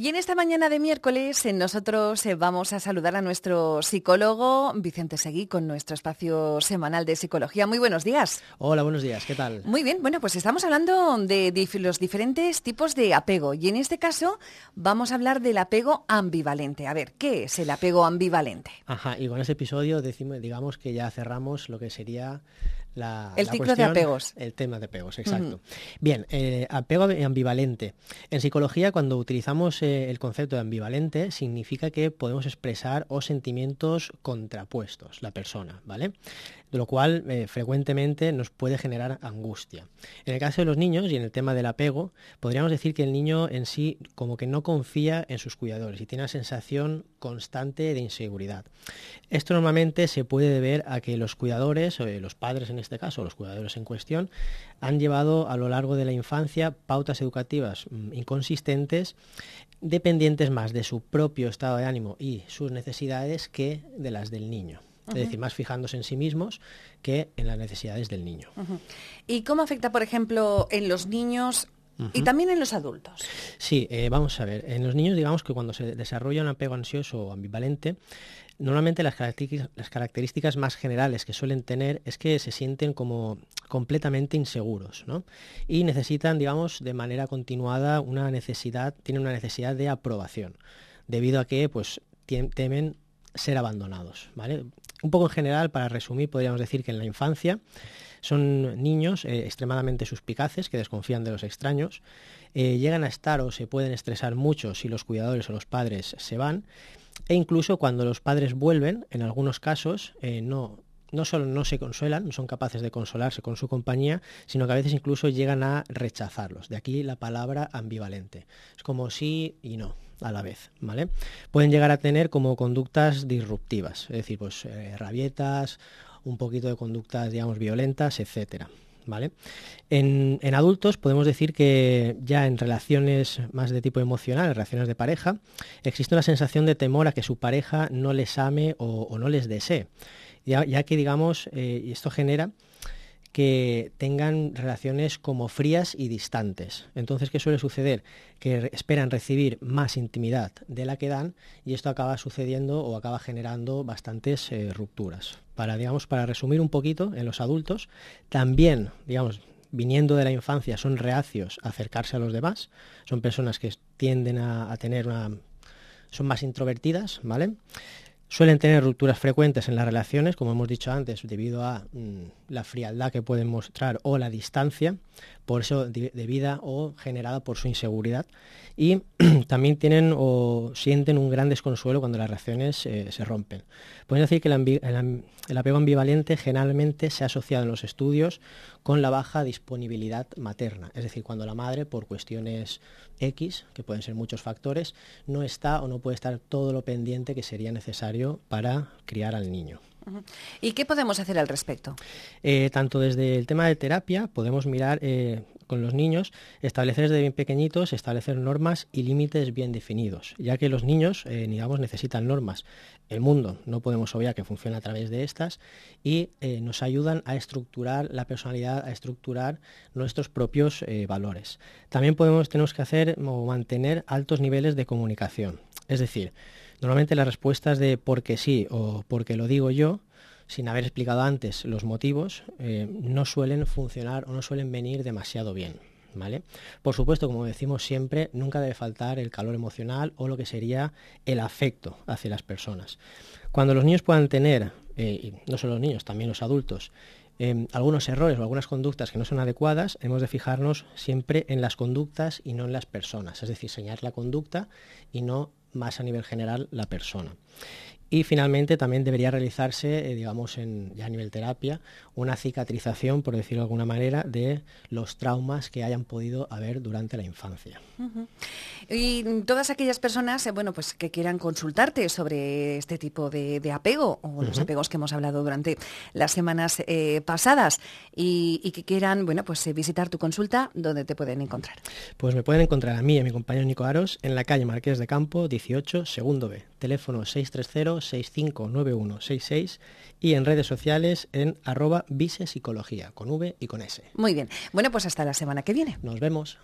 Y en esta mañana de miércoles nosotros eh, vamos a saludar a nuestro psicólogo Vicente Seguí con nuestro espacio semanal de psicología. Muy buenos días. Hola, buenos días, ¿qué tal? Muy bien, bueno, pues estamos hablando de los diferentes tipos de apego y en este caso vamos a hablar del apego ambivalente. A ver, ¿qué es el apego ambivalente? Ajá, y con este episodio decimos, digamos que ya cerramos lo que sería el ciclo de apegos. El tema de apegos, exacto. Bien, eh, apego ambivalente. En psicología, cuando utilizamos eh, el concepto de ambivalente, significa que podemos expresar o sentimientos contrapuestos, la persona, ¿vale? De lo cual eh, frecuentemente nos puede generar angustia. En el caso de los niños y en el tema del apego, podríamos decir que el niño en sí como que no confía en sus cuidadores y tiene una sensación constante de inseguridad. Esto normalmente se puede deber a que los cuidadores, o los padres en este caso, los cuidadores en cuestión, han llevado a lo largo de la infancia pautas educativas mm, inconsistentes, dependientes más de su propio estado de ánimo y sus necesidades que de las del niño. Es decir, más fijándose en sí mismos que en las necesidades del niño. ¿Y cómo afecta, por ejemplo, en los niños y también en los adultos. Sí, eh, vamos a ver. En los niños, digamos que cuando se desarrolla un apego ansioso o ambivalente, Normalmente las características, más generales que suelen tener es que se sienten como completamente inseguros ¿no? y necesitan, digamos, de manera continuada una necesidad, tienen una necesidad de aprobación, debido a que pues, temen ser abandonados. ¿vale? Un poco en general, para resumir, podríamos decir que en la infancia son niños eh, extremadamente suspicaces que desconfían de los extraños, eh, llegan a estar o se pueden estresar mucho si los cuidadores o los padres se van e incluso cuando los padres vuelven, en algunos casos, eh, no, no solo no se consuelan, no son capaces de consolarse con su compañía, sino que a veces incluso llegan a rechazarlos. De aquí la palabra ambivalente. Es como sí y no a la vez, ¿vale? Pueden llegar a tener como conductas disruptivas, es decir, pues eh, rabietas, un poquito de conductas, digamos, violentas, etcétera. En, adultos podemos decir que ya en relaciones más de tipo emocional, en relaciones de pareja, existe una sensación de temor a que su pareja no les ame o, no les desee, ya, que digamos, eh, esto genera que tengan relaciones como frías y distantes. Entonces, ¿qué suele suceder? Que esperan recibir más intimidad de la que dan y esto acaba sucediendo o acaba generando bastantes eh, rupturas. Para, digamos, para resumir un poquito, en los adultos, también, digamos, viniendo de la infancia, son reacios a acercarse a los demás, son personas que tienden a, a tener una... son más introvertidas, ¿vale? Suelen tener rupturas frecuentes en las relaciones, como hemos dicho antes, debido a mm, la frialdad que pueden mostrar o la distancia, por eso debida o generada por su inseguridad. Y también tienen o sienten un gran desconsuelo cuando las relaciones eh, se rompen. Pueden decir que el, apego ambivalente generalmente se ha asociado en los estudios con la baja disponibilidad materna, es decir, cuando la madre, por cuestiones X, que pueden ser muchos factores, no está o no puede estar todo lo pendiente que sería necesario para criar al niño. ¿Y qué podemos hacer al respecto? Eh, tanto desde el tema de terapia podemos mirar eh, con los niños, establecer desde bien pequeñitos, establecer normas y límites bien definidos, ya que los niños, eh, digamos, necesitan normas. El mundo no podemos obviar que funciona a través de estas y nos ayudan a estructurar la personalidad, a estructurar nuestros propios valores. También podemos, tenemos que hacer o mantener altos niveles de comunicación. Es decir, Normalmente las respuestas de porque sí o porque lo digo yo, sin haber explicado antes los motivos, eh, no suelen funcionar o no suelen venir demasiado bien. ¿Vale? Por supuesto, como decimos siempre, nunca debe faltar el calor emocional o lo que sería el afecto hacia las personas. Cuando los niños puedan tener, eh, no solo los niños, también los adultos, eh, algunos errores o algunas conductas que no son adecuadas, hemos de fijarnos siempre en las conductas y no en las personas, es decir, señalar la conducta y no más a nivel general la persona. Y finalmente también debería realizarse, eh, digamos, en, ya a nivel terapia, una cicatrización, por decirlo de alguna manera, de los traumas que hayan podido haber durante la infancia. Y todas aquellas personas, eh, bueno, pues que quieran consultarte sobre este tipo de, apego o los apegos que hemos hablado durante las semanas eh, pasadas y, que quieran, bueno, pues visitar tu consulta, ¿dónde te pueden encontrar? Pues me pueden encontrar a mí y a mi compañero Nico Aros en la calle Marqués de Campo 18, segundo B, teléfono 630 659166 y en redes sociales en arroba visepsicología, con V y con S. Muy bien. Bueno, pues hasta la semana que viene. Nos vemos.